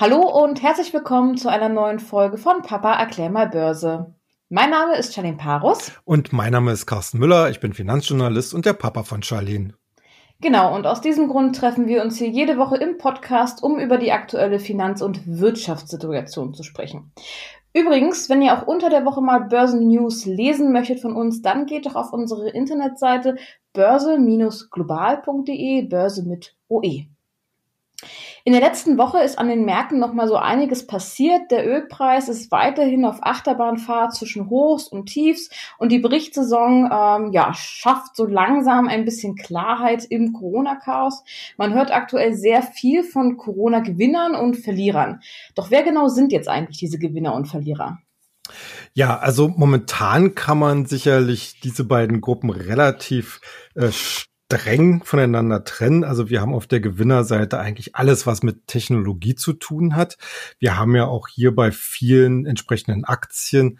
Hallo und herzlich willkommen zu einer neuen Folge von Papa erklär mal Börse. Mein Name ist Charlene Parus. Und mein Name ist Carsten Müller. Ich bin Finanzjournalist und der Papa von Charlene. Genau, und aus diesem Grund treffen wir uns hier jede Woche im Podcast, um über die aktuelle Finanz- und Wirtschaftssituation zu sprechen. Übrigens, wenn ihr auch unter der Woche mal Börsennews lesen möchtet von uns, dann geht doch auf unsere Internetseite börse-global.de, Börse mit OE. In der letzten Woche ist an den Märkten noch mal so einiges passiert. Der Ölpreis ist weiterhin auf Achterbahnfahrt zwischen Hochs und Tiefs und die Berichtssaison ähm, ja, schafft so langsam ein bisschen Klarheit im Corona-Chaos. Man hört aktuell sehr viel von Corona-Gewinnern und Verlierern. Doch wer genau sind jetzt eigentlich diese Gewinner und Verlierer? Ja, also momentan kann man sicherlich diese beiden Gruppen relativ äh, streng voneinander trennen. Also wir haben auf der Gewinnerseite eigentlich alles, was mit Technologie zu tun hat. Wir haben ja auch hier bei vielen entsprechenden Aktien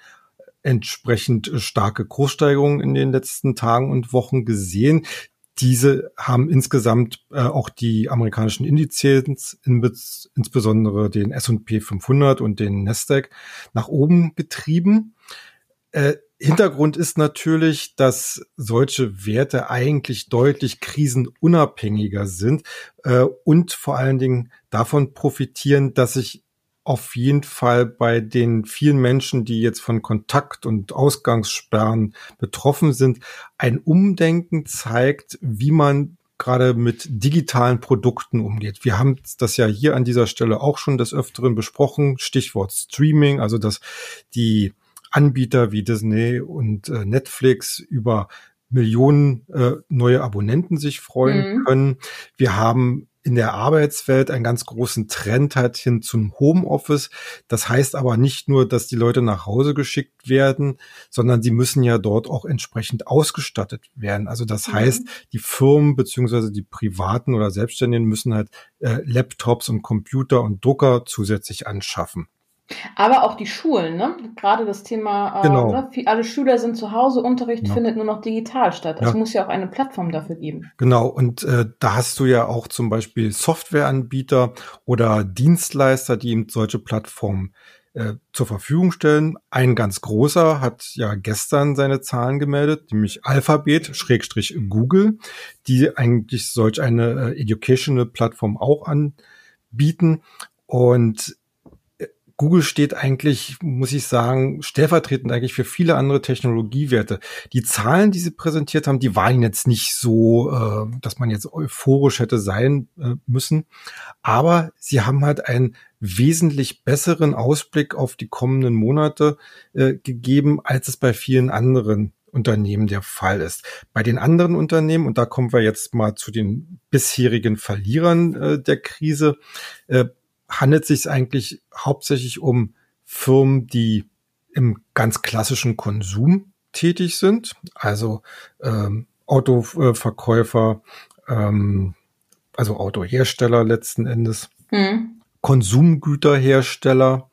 entsprechend starke Kurssteigerungen in den letzten Tagen und Wochen gesehen. Diese haben insgesamt äh, auch die amerikanischen Indizes, in, insbesondere den S&P 500 und den Nasdaq, nach oben getrieben. Äh, Hintergrund ist natürlich, dass solche Werte eigentlich deutlich krisenunabhängiger sind äh, und vor allen Dingen davon profitieren, dass sich auf jeden Fall bei den vielen Menschen, die jetzt von Kontakt- und Ausgangssperren betroffen sind, ein Umdenken zeigt, wie man gerade mit digitalen Produkten umgeht. Wir haben das ja hier an dieser Stelle auch schon des Öfteren besprochen. Stichwort Streaming, also dass die Anbieter wie Disney und äh, Netflix über Millionen äh, neue Abonnenten sich freuen mhm. können. Wir haben in der Arbeitswelt einen ganz großen Trend halt hin zum Homeoffice. Das heißt aber nicht nur, dass die Leute nach Hause geschickt werden, sondern sie müssen ja dort auch entsprechend ausgestattet werden. Also das mhm. heißt, die Firmen beziehungsweise die Privaten oder Selbstständigen müssen halt äh, Laptops und Computer und Drucker zusätzlich anschaffen. Aber auch die Schulen, ne? Gerade das Thema, äh, genau. ne? alle Schüler sind zu Hause, Unterricht genau. findet nur noch digital statt. Es muss ja auch eine Plattform dafür geben. Genau, und äh, da hast du ja auch zum Beispiel Softwareanbieter oder Dienstleister, die eben solche Plattformen äh, zur Verfügung stellen. Ein ganz großer hat ja gestern seine Zahlen gemeldet, nämlich Alphabet, Schrägstrich Google, die eigentlich solch eine äh, Educational Plattform auch anbieten. Und Google steht eigentlich, muss ich sagen, stellvertretend eigentlich für viele andere Technologiewerte. Die Zahlen, die sie präsentiert haben, die waren jetzt nicht so, äh, dass man jetzt euphorisch hätte sein äh, müssen. Aber sie haben halt einen wesentlich besseren Ausblick auf die kommenden Monate äh, gegeben, als es bei vielen anderen Unternehmen der Fall ist. Bei den anderen Unternehmen, und da kommen wir jetzt mal zu den bisherigen Verlierern äh, der Krise, äh, handelt sich eigentlich hauptsächlich um Firmen, die im ganz klassischen Konsum tätig sind, also ähm, Autoverkäufer, ähm, also Autohersteller letzten Endes, hm. Konsumgüterhersteller,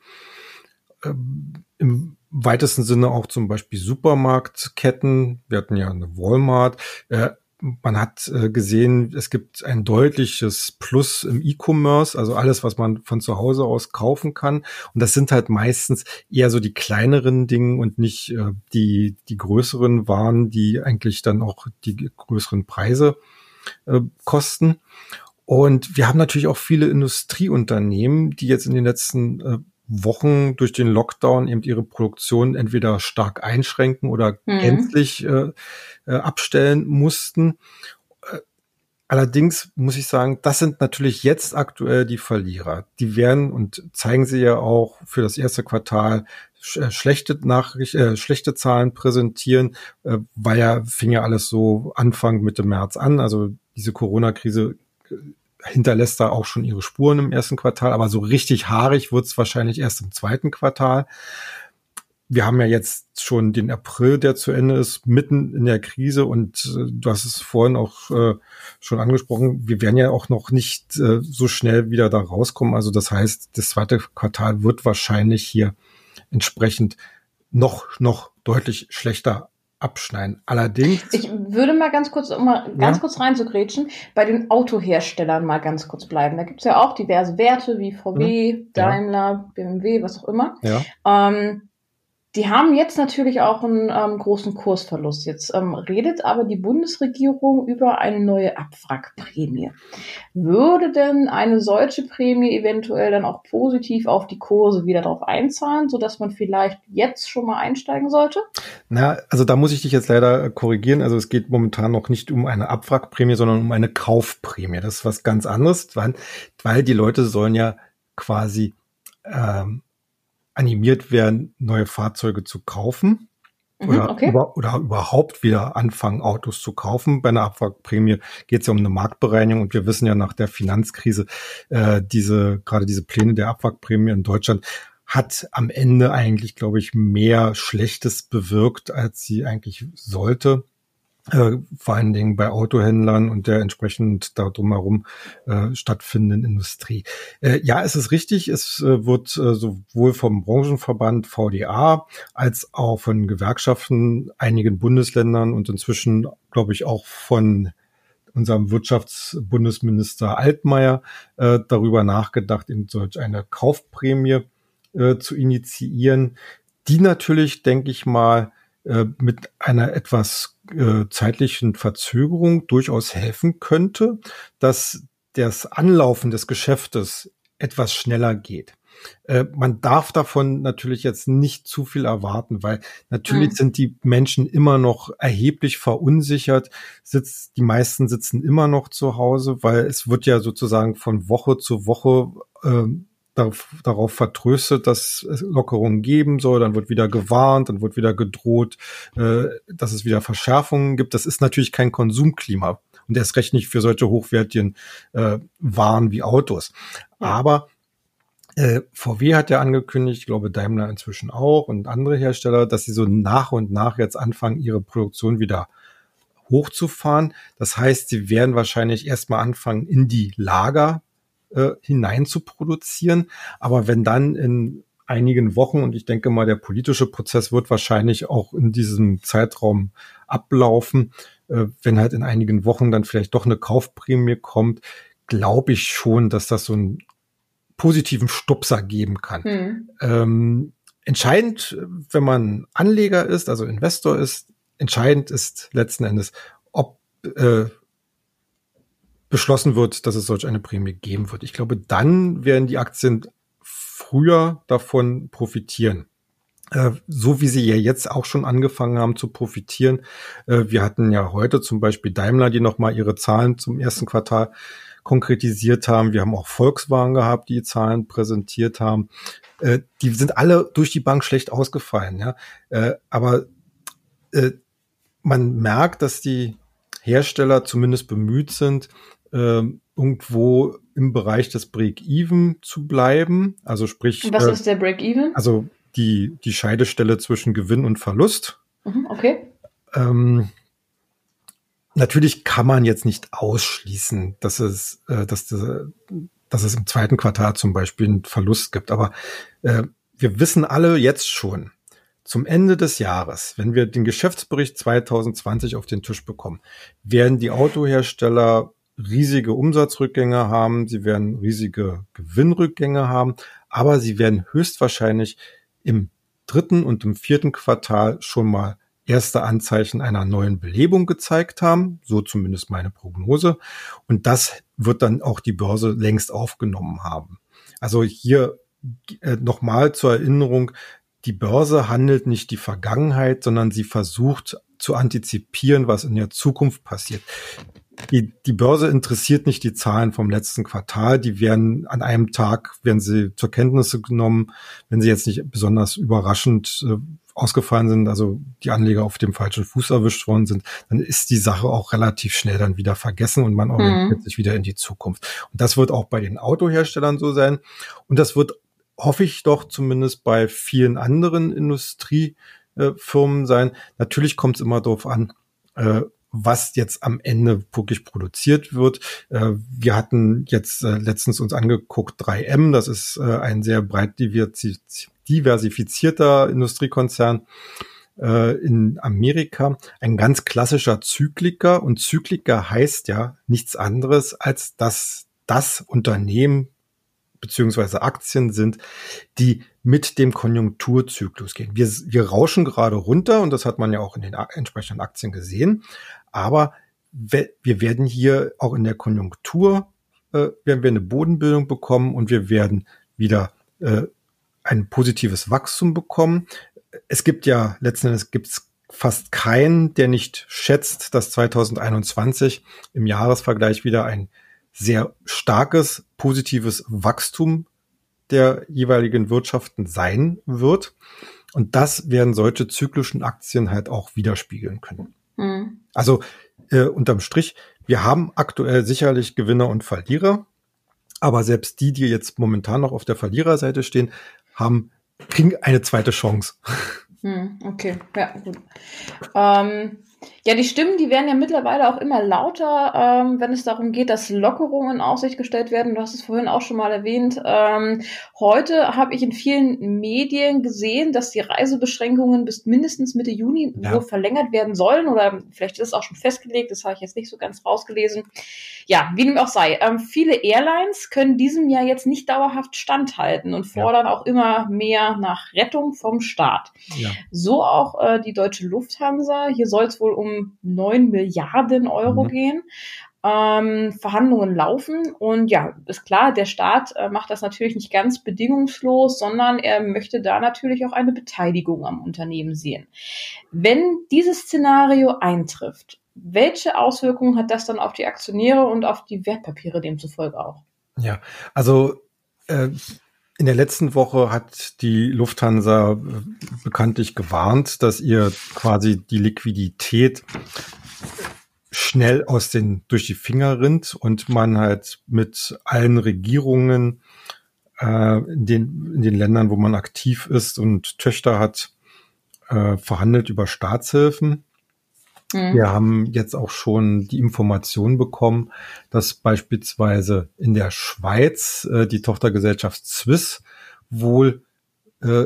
ähm, im weitesten Sinne auch zum Beispiel Supermarktketten. Wir hatten ja eine Walmart, äh, man hat äh, gesehen, es gibt ein deutliches Plus im E-Commerce, also alles, was man von zu Hause aus kaufen kann. Und das sind halt meistens eher so die kleineren Dinge und nicht äh, die, die größeren Waren, die eigentlich dann auch die größeren Preise äh, kosten. Und wir haben natürlich auch viele Industrieunternehmen, die jetzt in den letzten äh, Wochen durch den Lockdown eben ihre Produktion entweder stark einschränken oder mhm. gänzlich äh, äh, abstellen mussten. Äh, allerdings muss ich sagen, das sind natürlich jetzt aktuell die Verlierer. Die werden und zeigen sie ja auch für das erste Quartal äh, schlechte Nachricht, äh, schlechte Zahlen präsentieren, äh, weil ja fing ja alles so Anfang Mitte März an. Also diese Corona-Krise hinterlässt da auch schon ihre Spuren im ersten Quartal, aber so richtig haarig wird es wahrscheinlich erst im zweiten Quartal. Wir haben ja jetzt schon den April, der zu Ende ist, mitten in der Krise und äh, du hast es vorhin auch äh, schon angesprochen, wir werden ja auch noch nicht äh, so schnell wieder da rauskommen. Also das heißt, das zweite Quartal wird wahrscheinlich hier entsprechend noch, noch deutlich schlechter abschneiden. Allerdings. Ich würde mal ganz kurz, um mal ganz ja. kurz reinzugrätschen, bei den Autoherstellern mal ganz kurz bleiben. Da gibt es ja auch diverse Werte wie VW. Daimler, ja. BMW, was auch immer. Ja. Ähm, die haben jetzt natürlich auch einen ähm, großen Kursverlust. Jetzt ähm, redet aber die Bundesregierung über eine neue Abwrackprämie. Würde denn eine solche Prämie eventuell dann auch positiv auf die Kurse wieder darauf einzahlen, sodass man vielleicht jetzt schon mal einsteigen sollte? Na, also da muss ich dich jetzt leider korrigieren. Also es geht momentan noch nicht um eine Abwrackprämie, sondern um eine Kaufprämie. Das ist was ganz anderes, weil, weil die Leute sollen ja quasi ähm, animiert werden, neue Fahrzeuge zu kaufen. Mhm, oder, okay. über, oder überhaupt wieder anfangen, Autos zu kaufen. Bei einer Abwrackprämie geht es ja um eine Marktbereinigung und wir wissen ja nach der Finanzkrise, äh, diese, gerade diese Pläne der Abwrackprämie in Deutschland hat am Ende eigentlich, glaube ich, mehr Schlechtes bewirkt, als sie eigentlich sollte äh, vor allen Dingen bei Autohändlern und der entsprechend da drumherum äh, stattfindenden Industrie. Äh, ja, es ist richtig, es äh, wird äh, sowohl vom Branchenverband VDA als auch von Gewerkschaften, einigen Bundesländern und inzwischen, glaube ich, auch von unserem Wirtschaftsbundesminister Altmaier äh, darüber nachgedacht, eben solch eine Kaufprämie äh, zu initiieren, die natürlich, denke ich mal, äh, mit einer etwas äh, zeitlichen Verzögerung durchaus helfen könnte, dass das Anlaufen des Geschäftes etwas schneller geht. Äh, man darf davon natürlich jetzt nicht zu viel erwarten, weil natürlich mhm. sind die Menschen immer noch erheblich verunsichert. Sitzt, die meisten sitzen immer noch zu Hause, weil es wird ja sozusagen von Woche zu Woche äh, darauf, darauf vertröstet, dass es Lockerungen geben soll, dann wird wieder gewarnt, dann wird wieder gedroht, äh, dass es wieder Verschärfungen gibt. Das ist natürlich kein Konsumklima und erst recht nicht für solche hochwertigen äh, Waren wie Autos. Ja. Aber äh, VW hat ja angekündigt, ich glaube Daimler inzwischen auch und andere Hersteller, dass sie so nach und nach jetzt anfangen, ihre Produktion wieder hochzufahren. Das heißt, sie werden wahrscheinlich erstmal anfangen, in die Lager äh, hinein zu produzieren. Aber wenn dann in einigen Wochen, und ich denke mal, der politische Prozess wird wahrscheinlich auch in diesem Zeitraum ablaufen, äh, wenn halt in einigen Wochen dann vielleicht doch eine Kaufprämie kommt, glaube ich schon, dass das so einen positiven Stupser geben kann. Hm. Ähm, entscheidend, wenn man Anleger ist, also Investor ist, entscheidend ist letzten Endes, ob äh, beschlossen wird, dass es solch eine Prämie geben wird. Ich glaube, dann werden die Aktien früher davon profitieren. Äh, so wie sie ja jetzt auch schon angefangen haben zu profitieren. Äh, wir hatten ja heute zum Beispiel Daimler, die nochmal ihre Zahlen zum ersten Quartal konkretisiert haben. Wir haben auch Volkswagen gehabt, die Zahlen präsentiert haben. Äh, die sind alle durch die Bank schlecht ausgefallen. Ja? aber man merkt, dass die Hersteller zumindest bemüht sind, äh, irgendwo im Bereich des Break-Even zu bleiben. Also sprich. Was äh, ist der Break-Even? Also die, die Scheidestelle zwischen Gewinn und Verlust. Mhm, okay. Ähm, natürlich kann man jetzt nicht ausschließen, dass es, äh, dass, dass es im zweiten Quartal zum Beispiel einen Verlust gibt. Aber äh, wir wissen alle jetzt schon, zum Ende des Jahres, wenn wir den Geschäftsbericht 2020 auf den Tisch bekommen, werden die Autohersteller riesige Umsatzrückgänge haben, sie werden riesige Gewinnrückgänge haben, aber sie werden höchstwahrscheinlich im dritten und im vierten Quartal schon mal erste Anzeichen einer neuen Belebung gezeigt haben, so zumindest meine Prognose. Und das wird dann auch die Börse längst aufgenommen haben. Also hier äh, nochmal zur Erinnerung, die Börse handelt nicht die Vergangenheit, sondern sie versucht zu antizipieren, was in der Zukunft passiert die, die Börse interessiert nicht die Zahlen vom letzten Quartal. Die werden an einem Tag, werden sie zur Kenntnis genommen, wenn sie jetzt nicht besonders überraschend äh, ausgefallen sind, also die Anleger auf dem falschen Fuß erwischt worden sind, dann ist die Sache auch relativ schnell dann wieder vergessen und man orientiert mhm. sich wieder in die Zukunft. Und das wird auch bei den Autoherstellern so sein. Und das wird, hoffe ich doch zumindest bei vielen anderen Industriefirmen sein. Natürlich kommt es immer darauf an, äh, was jetzt am Ende wirklich produziert wird. Äh, wir hatten jetzt äh, letztens uns angeguckt 3M, das ist äh, ein sehr breit diversifizierter Industriekonzern. in Amerika ein ganz klassischer Zykliker. Und Zykliker heißt ja nichts anderes, als dass das Unternehmen beziehungsweise Aktien sind, die mit dem Konjunkturzyklus gehen. Wir, wir rauschen gerade runter und das hat man ja auch in den entsprechenden Aktien gesehen. Aber wir werden hier auch in der Konjunktur, äh, werden wir eine Bodenbildung bekommen und wir werden wieder äh, ein positives Wachstum bekommen. Es gibt ja letzten Endes gibt's fast keinen, der nicht schätzt, dass 2021 im Jahresvergleich wieder ein sehr starkes positives Wachstum der jeweiligen Wirtschaften sein wird. Und das werden solche zyklischen Aktien halt auch widerspiegeln können. Mhm. Also äh, unterm Strich, wir haben aktuell sicherlich Gewinner und Verlierer, aber selbst die, die jetzt momentan noch auf der Verliererseite stehen, haben kriegen eine zweite Chance. Hm, okay, ja, gut. Ähm, ja, die Stimmen, die werden ja mittlerweile auch immer lauter, ähm, wenn es darum geht, dass Lockerungen in Aussicht gestellt werden. Du hast es vorhin auch schon mal erwähnt. Ähm, heute habe ich in vielen Medien gesehen, dass die Reisebeschränkungen bis mindestens Mitte Juni ja. wohl verlängert werden sollen oder vielleicht ist es auch schon festgelegt. Das habe ich jetzt nicht so ganz rausgelesen. Ja, wie dem auch sei. Ähm, viele Airlines können diesem Jahr jetzt nicht dauerhaft standhalten und fordern ja. auch immer mehr nach Rettung vom Staat. Ja. So auch äh, die deutsche Lufthansa. Hier soll es wohl um neun Milliarden Euro mhm. gehen. Ähm, Verhandlungen laufen und ja, ist klar, der Staat äh, macht das natürlich nicht ganz bedingungslos, sondern er möchte da natürlich auch eine Beteiligung am Unternehmen sehen. Wenn dieses Szenario eintrifft, welche Auswirkungen hat das dann auf die Aktionäre und auf die Wertpapiere demzufolge auch? Ja, also äh, in der letzten Woche hat die Lufthansa äh, bekanntlich gewarnt, dass ihr quasi die Liquidität schnell aus den durch die Finger rinnt und man halt mit allen Regierungen äh, in, den, in den Ländern, wo man aktiv ist und Töchter hat, äh, verhandelt über Staatshilfen. Mhm. Wir haben jetzt auch schon die Information bekommen, dass beispielsweise in der Schweiz äh, die Tochtergesellschaft Swiss wohl äh,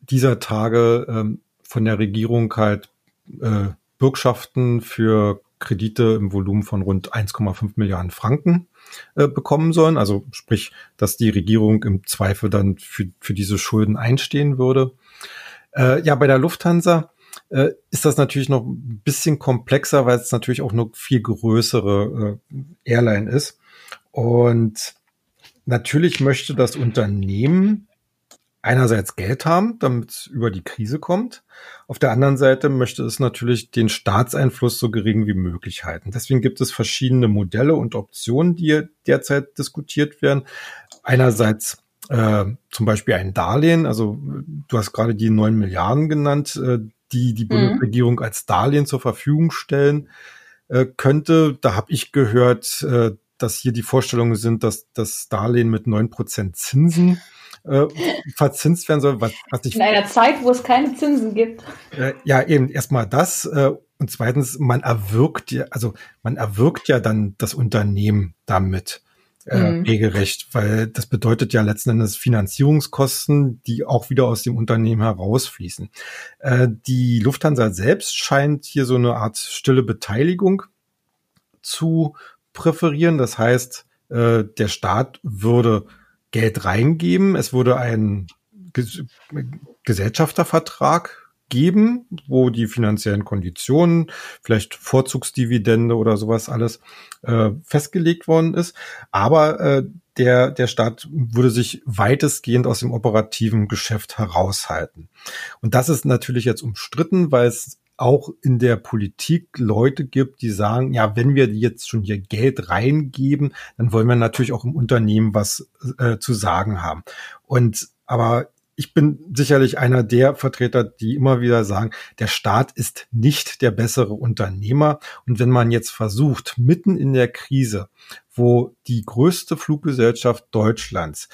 dieser Tage äh, von der Regierung halt äh, Bürgschaften für Kredite im Volumen von rund 1,5 Milliarden Franken äh, bekommen sollen. Also sprich, dass die Regierung im Zweifel dann für, für diese Schulden einstehen würde. Äh, ja, bei der Lufthansa äh, ist das natürlich noch ein bisschen komplexer, weil es natürlich auch eine viel größere äh, Airline ist. Und natürlich möchte das Unternehmen einerseits Geld haben, damit es über die Krise kommt. Auf der anderen Seite möchte es natürlich den Staatseinfluss so gering wie möglich halten. Deswegen gibt es verschiedene Modelle und Optionen, die derzeit diskutiert werden. Einerseits äh, zum Beispiel ein Darlehen, also du hast gerade die neun Milliarden genannt, äh, die die mhm. Bundesregierung als Darlehen zur Verfügung stellen äh, könnte. Da habe ich gehört, äh, dass hier die Vorstellungen sind, dass das Darlehen mit neun Prozent Zinsen äh, verzinst werden soll. Was, was ich, In einer Zeit, wo es keine Zinsen gibt. Äh, ja, eben erstmal das. Äh, und zweitens, man erwirkt ja, also man erwirkt ja dann das Unternehmen damit äh, mhm. regelrecht, weil das bedeutet ja letzten Endes Finanzierungskosten, die auch wieder aus dem Unternehmen herausfließen. Äh, die Lufthansa selbst scheint hier so eine Art stille Beteiligung zu präferieren. Das heißt, äh, der Staat würde Geld reingeben, es würde ein Gesellschaftervertrag geben, wo die finanziellen Konditionen, vielleicht Vorzugsdividende oder sowas alles äh, festgelegt worden ist. Aber äh, der, der Staat würde sich weitestgehend aus dem operativen Geschäft heraushalten. Und das ist natürlich jetzt umstritten, weil es auch in der Politik Leute gibt, die sagen, ja, wenn wir jetzt schon hier Geld reingeben, dann wollen wir natürlich auch im Unternehmen was äh, zu sagen haben. Und aber ich bin sicherlich einer der Vertreter, die immer wieder sagen, der Staat ist nicht der bessere Unternehmer. Und wenn man jetzt versucht, mitten in der Krise, wo die größte Fluggesellschaft Deutschlands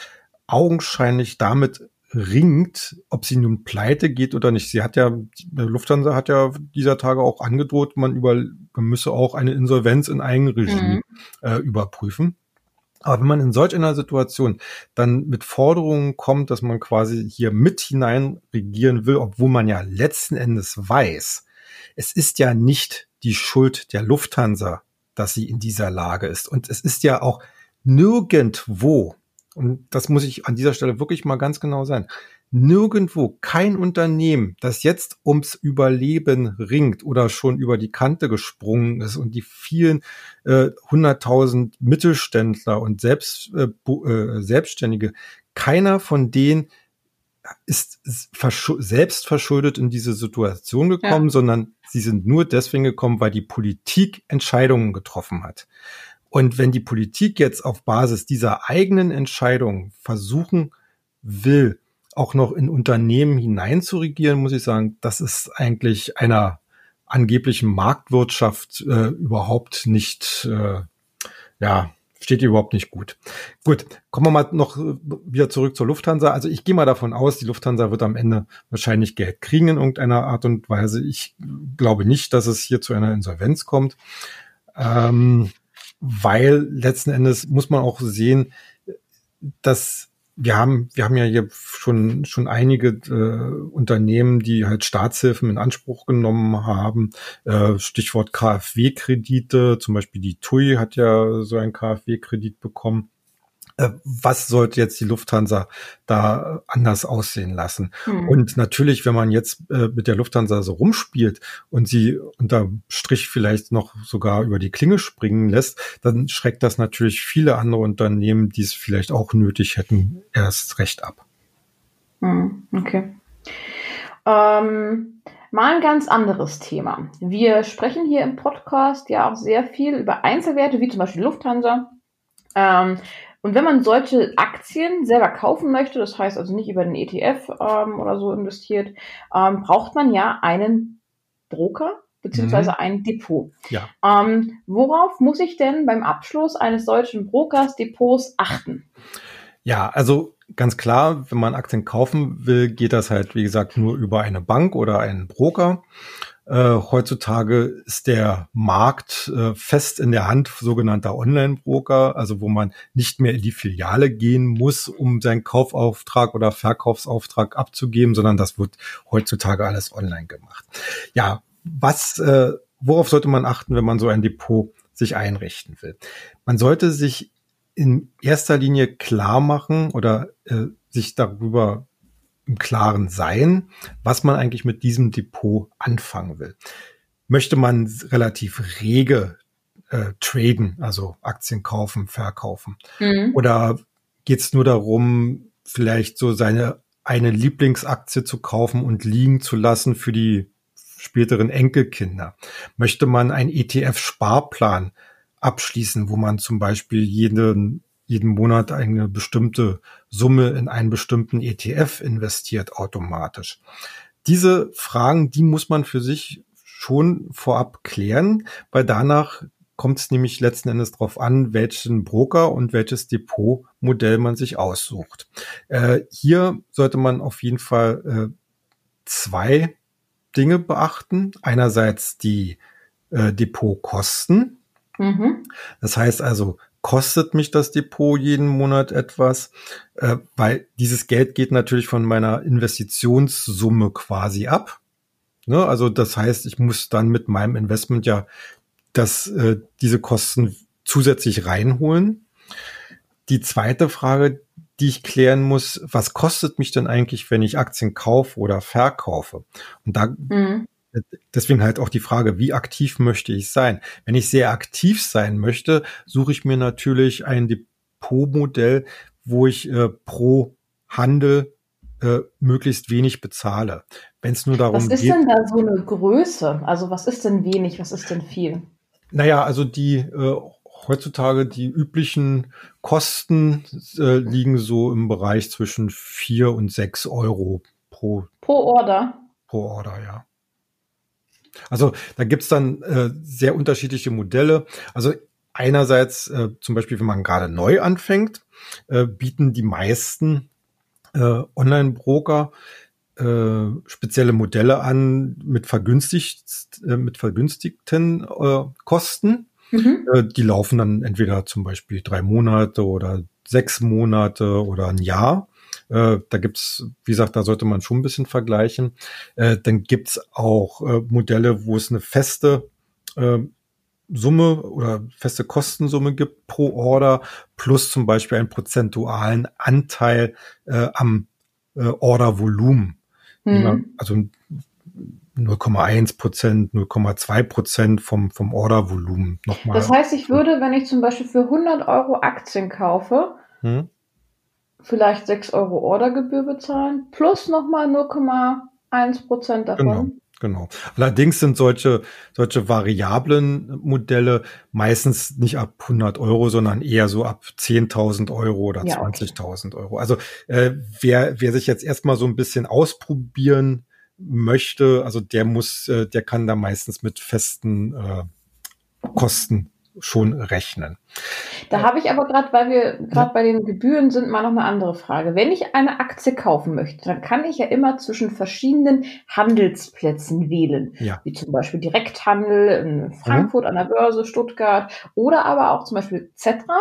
augenscheinlich damit ringt, ob sie nun pleite geht oder nicht. Sie hat ja, Lufthansa hat ja dieser Tage auch angedroht, man, über, man müsse auch eine Insolvenz in Eigenregie mhm. äh, überprüfen. Aber wenn man in solch einer Situation dann mit Forderungen kommt, dass man quasi hier mit hinein regieren will, obwohl man ja letzten Endes weiß, es ist ja nicht die Schuld der Lufthansa, dass sie in dieser Lage ist. Und es ist ja auch nirgendwo, und das muss ich an dieser Stelle wirklich mal ganz genau sein, nirgendwo kein Unternehmen, das jetzt ums Überleben ringt oder schon über die Kante gesprungen ist und die vielen äh, hunderttausend äh, Mittelständler und selbst, äh, äh, Selbstständige, keiner von denen ist selbst verschuldet in diese Situation gekommen, ja. sondern sie sind nur deswegen gekommen, weil die Politik Entscheidungen getroffen hat. Und wenn die Politik jetzt auf Basis dieser eigenen Entscheidungen versuchen will, auch noch in Unternehmen hineinzuregieren, muss ich sagen, das ist eigentlich einer angeblichen Marktwirtschaft äh, überhaupt nicht, äh, ja, steht überhaupt nicht gut. Gut, kommen wir mal noch äh, wieder zurück zur Lufthansa. Also ich gehe mal davon aus, die Lufthansa wird am Ende wahrscheinlich Geld kriegen in irgendeiner Art und Weise. Ich glaube nicht, dass es hier zu einer Insolvenz kommt, ähm, weil letzten Endes muss man auch sehen, dass wir haben, wir haben ja hier schon, schon einige äh, Unternehmen, die halt Staatshilfen in Anspruch genommen haben. Äh, Stichwort KfW-Kredite, zum Beispiel die TUI hat ja so einen KfW-Kredit bekommen. Äh, was sollte jetzt die Lufthansa da anders aussehen lassen? Mhm. Und natürlich, wenn man jetzt äh, mit der Lufthansa so rumspielt und sie unter Strich vielleicht noch sogar über die Klinge springen lässt, dann schreckt das natürlich viele andere Unternehmen, die es vielleicht auch nötig hätten, erst recht ab. Mhm. Okay. Ähm, mal ein ganz anderes Thema. Wir sprechen hier im Podcast ja auch sehr viel über Einzelwerte, wie zum Beispiel Lufthansa. Ähm, und wenn man solche Aktien selber kaufen möchte, das heißt also nicht über den ETF ähm, oder so investiert, ähm, braucht man ja einen Broker beziehungsweise mhm. ein Depot. Ja. Ähm, worauf muss ich denn beim Abschluss eines solchen Brokers Depots achten? Ja, also ganz klar, wenn man Aktien kaufen will, geht das halt, wie gesagt, nur über eine Bank oder einen Broker. Äh, heutzutage ist der Markt äh, fest in der Hand sogenannter Online-Broker, also wo man nicht mehr in die Filiale gehen muss, um seinen Kaufauftrag oder Verkaufsauftrag abzugeben, sondern das wird heutzutage alles online gemacht. Ja, was, äh, worauf sollte man achten, wenn man so ein Depot sich einrichten will? Man sollte sich in erster Linie klar machen oder äh, sich darüber im Klaren sein, was man eigentlich mit diesem Depot anfangen will. Möchte man relativ rege äh, traden, also Aktien kaufen, verkaufen? Mhm. Oder geht es nur darum, vielleicht so seine eine Lieblingsaktie zu kaufen und liegen zu lassen für die späteren Enkelkinder? Möchte man einen ETF-Sparplan abschließen, wo man zum Beispiel jeden jeden Monat eine bestimmte Summe in einen bestimmten ETF investiert automatisch. Diese Fragen, die muss man für sich schon vorab klären, weil danach kommt es nämlich letzten Endes darauf an, welchen Broker und welches Depotmodell man sich aussucht. Äh, hier sollte man auf jeden Fall äh, zwei Dinge beachten. Einerseits die äh, Depotkosten. Mhm. Das heißt also, kostet mich das Depot jeden Monat etwas, äh, weil dieses Geld geht natürlich von meiner Investitionssumme quasi ab. Ne? Also das heißt, ich muss dann mit meinem Investment ja das, äh, diese Kosten zusätzlich reinholen. Die zweite Frage, die ich klären muss, was kostet mich denn eigentlich, wenn ich Aktien kaufe oder verkaufe? Und da mhm deswegen halt auch die Frage, wie aktiv möchte ich sein? Wenn ich sehr aktiv sein möchte, suche ich mir natürlich ein Depotmodell, wo ich äh, pro Handel äh, möglichst wenig bezahle. Wenn es nur darum geht. Was ist geht, denn da so eine Größe? Also was ist denn wenig, was ist denn viel? Naja, also die äh, heutzutage die üblichen Kosten äh, liegen so im Bereich zwischen vier und sechs Euro pro, pro Order. Pro Order, ja. Also da gibt's dann äh, sehr unterschiedliche Modelle. Also einerseits äh, zum Beispiel, wenn man gerade neu anfängt, äh, bieten die meisten äh, Online-Broker äh, spezielle Modelle an mit vergünstigt äh, mit vergünstigten äh, Kosten. Mhm. Äh, die laufen dann entweder zum Beispiel drei Monate oder sechs Monate oder ein Jahr. Äh, da gibt's, wie gesagt, da sollte man schon ein bisschen vergleichen. Äh, dann gibt's auch äh, Modelle, wo es eine feste äh, Summe oder feste Kostensumme gibt pro Order plus zum Beispiel einen prozentualen Anteil äh, am äh, Ordervolumen. Mhm. Also 0,1 Prozent, 0,2 Prozent vom, vom Ordervolumen nochmal. Das heißt, ich würde, wenn ich zum Beispiel für 100 Euro Aktien kaufe, hm? Vielleicht 6 Euro Ordergebühr bezahlen, plus nochmal 0,1 Prozent davon. Genau. Genau. Allerdings sind solche, solche variablen Modelle meistens nicht ab 100 Euro, sondern eher so ab 10.000 Euro oder ja, 20.000 okay. Euro. Also äh, wer, wer sich jetzt erstmal so ein bisschen ausprobieren möchte, also der muss, äh, der kann da meistens mit festen äh, Kosten schon rechnen. Da habe ich aber gerade, weil wir gerade ja. bei den Gebühren sind, mal noch eine andere Frage. Wenn ich eine Aktie kaufen möchte, dann kann ich ja immer zwischen verschiedenen Handelsplätzen wählen, ja. wie zum Beispiel Direkthandel in Frankfurt mhm. an der Börse, Stuttgart oder aber auch zum Beispiel Zetra.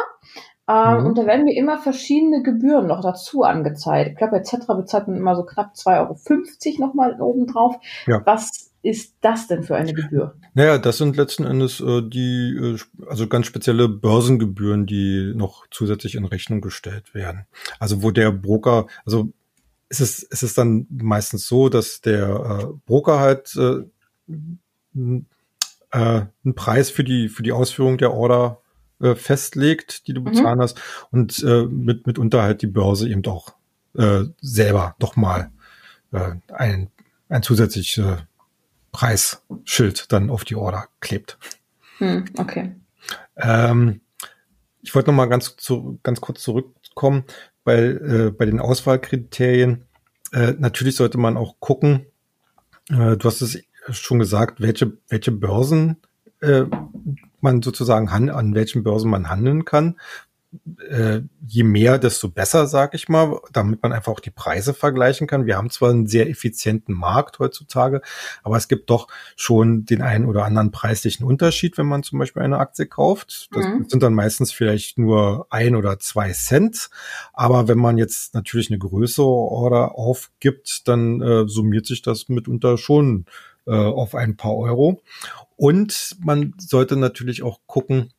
Ähm, mhm. Und da werden mir immer verschiedene Gebühren noch dazu angezeigt. Ich glaube, bei Zetra bezahlt man immer so knapp 2,50 Euro nochmal obendrauf. Ja. Was ist das denn für eine Gebühr? Naja, das sind letzten Endes äh, die, äh, also ganz spezielle Börsengebühren, die noch zusätzlich in Rechnung gestellt werden. Also wo der Broker, also ist es, ist es dann meistens so, dass der äh, Broker halt äh, äh, einen Preis für die, für die Ausführung der Order äh, festlegt, die du mhm. bezahlen mhm. hast und äh, mit, mitunter halt die Börse eben auch äh, selber doch mal äh, ein, ein zusätzliches äh, Preisschild dann auf die Order klebt. Hm, okay. Ähm, ich wollte noch mal ganz, zu, ganz kurz zurückkommen bei, äh, bei den Auswahlkriterien. Äh, natürlich sollte man auch gucken, äh, du hast es schon gesagt, welche, welche Börsen äh, man sozusagen an welchen Börsen man handeln kann äh, je mehr, desto besser, sag ich mal, damit man einfach auch die Preise vergleichen kann. Wir haben zwar einen sehr effizienten Markt heutzutage, aber es gibt doch schon den einen oder anderen preislichen Unterschied, wenn man zum Beispiel eine Aktie kauft. Das mhm. sind dann meistens vielleicht nur ein oder zwei Cent. Aber wenn man jetzt natürlich eine größere Order aufgibt, dann äh, summiert sich das mitunter schon äh, auf ein paar Euro. Und man sollte natürlich auch gucken,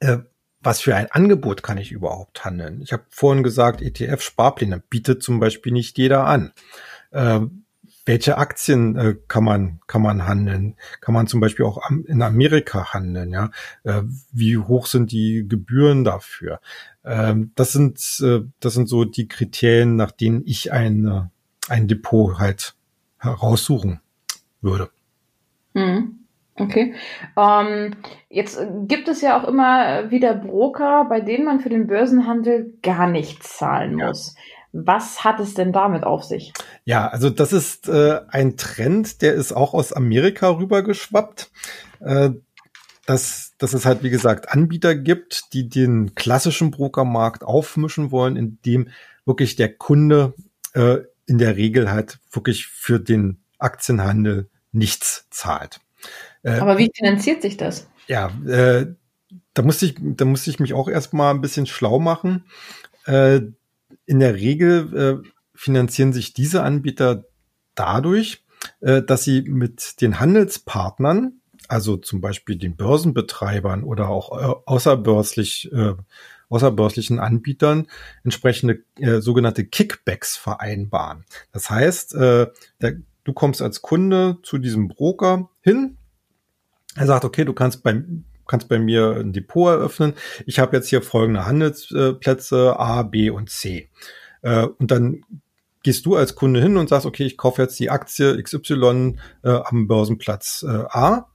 äh, was für ein Angebot kann ich überhaupt handeln? Ich habe vorhin gesagt, ETF-Sparpläne bietet zum Beispiel nicht jeder an. Äh, welche Aktien äh, kann man kann man handeln? Kann man zum Beispiel auch am, in Amerika handeln? Ja, äh, wie hoch sind die Gebühren dafür? Ähm, das sind äh, das sind so die Kriterien, nach denen ich ein ein Depot halt heraussuchen würde. Hm. Okay. Ähm, jetzt gibt es ja auch immer wieder Broker, bei denen man für den Börsenhandel gar nichts zahlen muss. Ja. Was hat es denn damit auf sich? Ja, also das ist äh, ein Trend, der ist auch aus Amerika rübergeschwappt. Äh, dass, dass es halt, wie gesagt, Anbieter gibt, die den klassischen Brokermarkt aufmischen wollen, indem wirklich der Kunde äh, in der Regel halt wirklich für den Aktienhandel nichts zahlt. Äh, Aber wie finanziert sich das? Ja, äh, da musste ich, da musste ich mich auch erstmal ein bisschen schlau machen. Äh, in der Regel äh, finanzieren sich diese Anbieter dadurch, äh, dass sie mit den Handelspartnern, also zum Beispiel den Börsenbetreibern oder auch außerbörslich, außerbörslichen Anbietern entsprechende äh, sogenannte Kickbacks vereinbaren. Das heißt, äh, der, du kommst als Kunde zu diesem Broker hin, er sagt, okay, du kannst bei, kannst bei mir ein Depot eröffnen. Ich habe jetzt hier folgende Handelsplätze A, B und C. Äh, und dann gehst du als Kunde hin und sagst, okay, ich kaufe jetzt die Aktie XY äh, am Börsenplatz äh, A.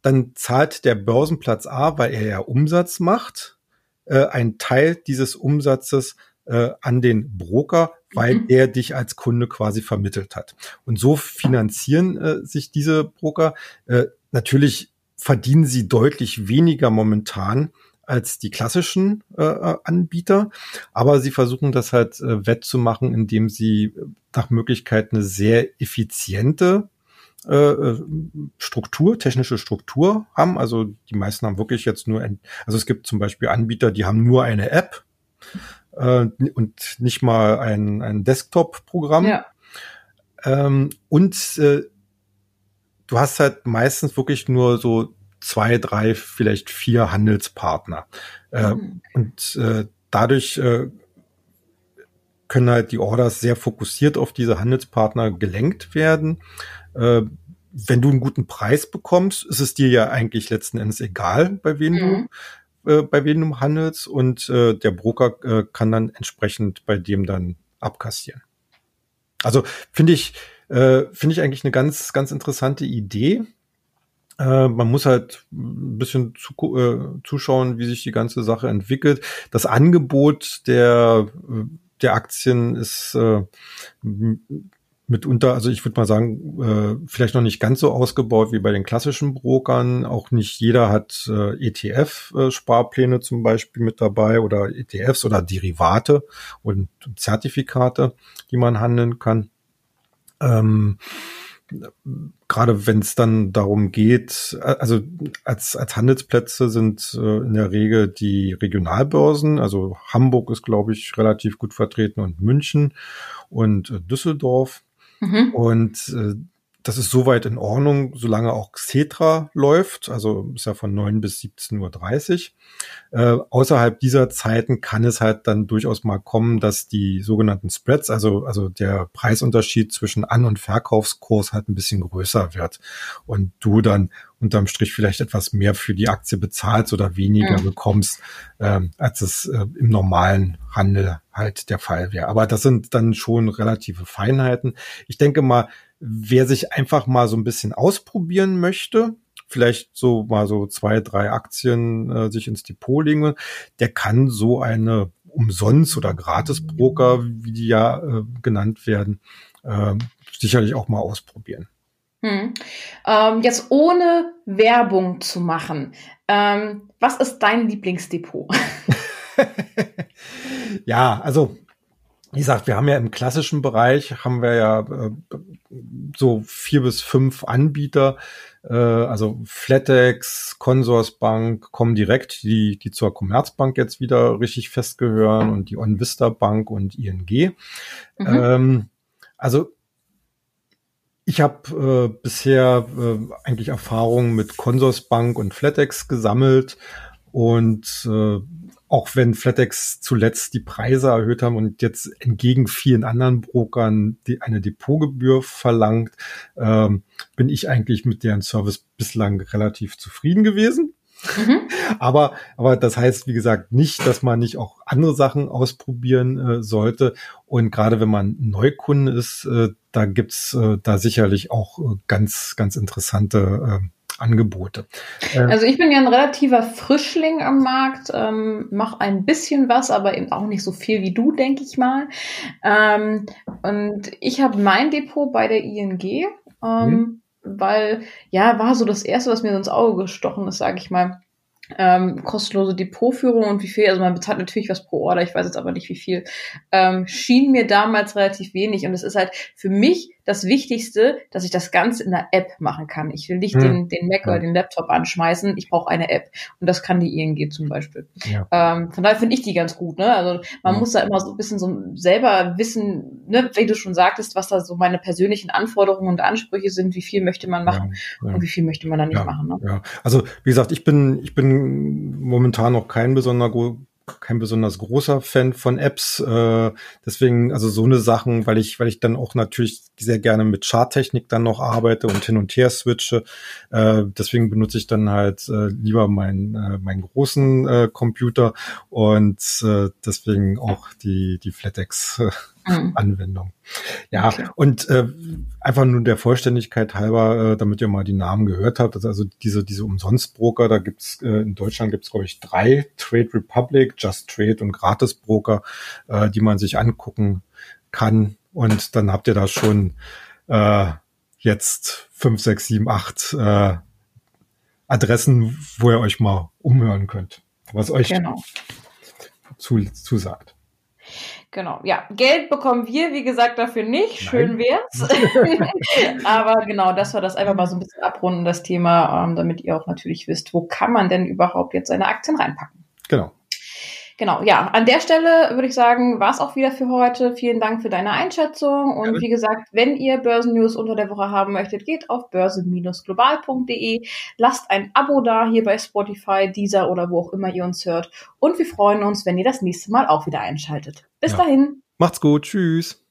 Dann zahlt der Börsenplatz A, weil er ja Umsatz macht, einen Teil dieses Umsatzes an den Broker, weil mhm. er dich als Kunde quasi vermittelt hat. Und so finanzieren äh, sich diese Broker. Äh, natürlich verdienen sie deutlich weniger momentan als die klassischen äh, äh, Anbieter, aber sie versuchen das halt äh, wettzumachen, indem sie nach Möglichkeit eine sehr effiziente äh, äh, Struktur, technische Struktur haben. Also die meisten haben wirklich jetzt nur, ein, also es gibt zum Beispiel Anbieter, die haben nur eine App äh, und nicht mal ein, ein Desktop-Programm. Ja. Ähm, und äh, du hast halt meistens wirklich nur so zwei, drei, vielleicht vier Handelspartner. Äh, mhm. Und äh, dadurch äh, können halt die Orders sehr fokussiert auf diese Handelspartner gelenkt werden. Äh, wenn du einen guten Preis bekommst, ist es dir ja eigentlich letzten Endes egal, bei wem mhm. du äh, bei wem du handelst und äh, der Broker äh, kann dann entsprechend bei dem dann abkassieren. Also finde ich äh, finde ich eigentlich eine ganz ganz interessante Idee. Äh, man muss halt ein bisschen zu, äh, zuschauen, wie sich die ganze Sache entwickelt. Das Angebot der äh, der Aktien ist äh, mitunter, also ich würde mal sagen, äh, vielleicht noch nicht ganz so ausgebaut wie bei den klassischen Brokern. Auch nicht jeder hat äh, ETF-Sparpläne zum Beispiel mit dabei oder ETFs oder Derivate und Zertifikate, die man handeln kann. Ähm, gerade wenn es dann darum geht, also als, als Handelsplätze sind äh, in der Regel die Regionalbörsen, also Hamburg ist, glaube ich, relativ gut vertreten und München und äh, Düsseldorf. Mhm. Und äh, das ist soweit in Ordnung, solange auch Xetra läuft, also ist ja von 9 bis 17.30 Uhr. Äh, außerhalb dieser Zeiten kann es halt dann durchaus mal kommen, dass die sogenannten Spreads, also, also der Preisunterschied zwischen An- und Verkaufskurs halt ein bisschen größer wird und du dann unterm Strich vielleicht etwas mehr für die Aktie bezahlst oder weniger mhm. bekommst, äh, als es äh, im normalen Handel halt der Fall wäre. Aber das sind dann schon relative Feinheiten. Ich denke mal, wer sich einfach mal so ein bisschen ausprobieren möchte, vielleicht so mal so zwei, drei Aktien äh, sich ins Depot legen, der kann so eine umsonst oder Gratis-Broker, wie die ja äh, genannt werden, äh, sicherlich auch mal ausprobieren. Hm. Ähm, jetzt ohne Werbung zu machen, ähm, was ist dein Lieblingsdepot? ja, also wie gesagt, wir haben ja im klassischen Bereich haben wir ja äh, so vier bis fünf Anbieter, äh, also Flatex, Consorsbank, Comdirect, die, die zur Commerzbank jetzt wieder richtig festgehören und die OnVista Bank und ING. Mhm. Ähm, also ich habe äh, bisher äh, eigentlich Erfahrungen mit Consorsbank und Flatex gesammelt und äh, auch wenn FlatEx zuletzt die Preise erhöht haben und jetzt entgegen vielen anderen Brokern die eine Depotgebühr verlangt, ähm, bin ich eigentlich mit deren Service bislang relativ zufrieden gewesen. Mhm. aber, aber das heißt, wie gesagt, nicht, dass man nicht auch andere Sachen ausprobieren äh, sollte. Und gerade wenn man Neukunde ist, äh, da gibt's äh, da sicherlich auch äh, ganz, ganz interessante äh, Angebote. Äh, also ich bin ja ein relativer Frischling am Markt, ähm, mache ein bisschen was, aber eben auch nicht so viel wie du, denke ich mal. Ähm, und ich habe mein Depot bei der ING. Ähm, mhm. Weil, ja, war so das Erste, was mir ins Auge gestochen ist, sage ich mal ähm, kostenlose Depotführung und wie viel, also man bezahlt natürlich was pro Order, ich weiß jetzt aber nicht wie viel, ähm, schien mir damals relativ wenig und es ist halt für mich das Wichtigste, dass ich das Ganze in der App machen kann. Ich will nicht hm. den, den Mac oder den Laptop anschmeißen, ich brauche eine App und das kann die ING zum Beispiel. Ja. Ähm, von daher finde ich die ganz gut. Ne? Also man ja. muss da immer so ein bisschen so selber wissen, ne, wie du schon sagtest, was da so meine persönlichen Anforderungen und Ansprüche sind, wie viel möchte man machen ja, und wie viel möchte man da nicht machen. Ne? Ja, also wie gesagt, ich bin ich bin momentan noch kein besonderer kein besonders großer Fan von Apps. Äh, deswegen, also so eine Sachen, weil ich, weil ich dann auch natürlich sehr gerne mit Charttechnik dann noch arbeite und hin und her switche. Äh, deswegen benutze ich dann halt äh, lieber meinen äh, meinen großen äh, Computer und äh, deswegen auch die die FlatEx äh, mhm. Anwendung. Ja, okay. und äh, einfach nur der Vollständigkeit halber, äh, damit ihr mal die Namen gehört habt, also diese diese Umsonstbroker, da gibt's äh, in Deutschland gibt's glaube ich drei Trade Republic, Just Trade und Gratisbroker, äh, die man sich angucken kann und dann habt ihr da schon äh, jetzt fünf, sechs, sieben, acht äh, Adressen, wo ihr euch mal umhören könnt, was euch genau. zu, zusagt. Genau, ja. Geld bekommen wir, wie gesagt, dafür nicht. Schön wär's. Aber genau, das war das einfach mal so ein bisschen abrunden, das Thema, ähm, damit ihr auch natürlich wisst, wo kann man denn überhaupt jetzt seine Aktien reinpacken. Genau. Genau, ja, an der Stelle würde ich sagen, war es auch wieder für heute. Vielen Dank für deine Einschätzung. Und wie gesagt, wenn ihr Börsennews unter der Woche haben möchtet, geht auf börsen-global.de. Lasst ein Abo da hier bei Spotify, dieser oder wo auch immer ihr uns hört. Und wir freuen uns, wenn ihr das nächste Mal auch wieder einschaltet. Bis ja. dahin. Macht's gut. Tschüss.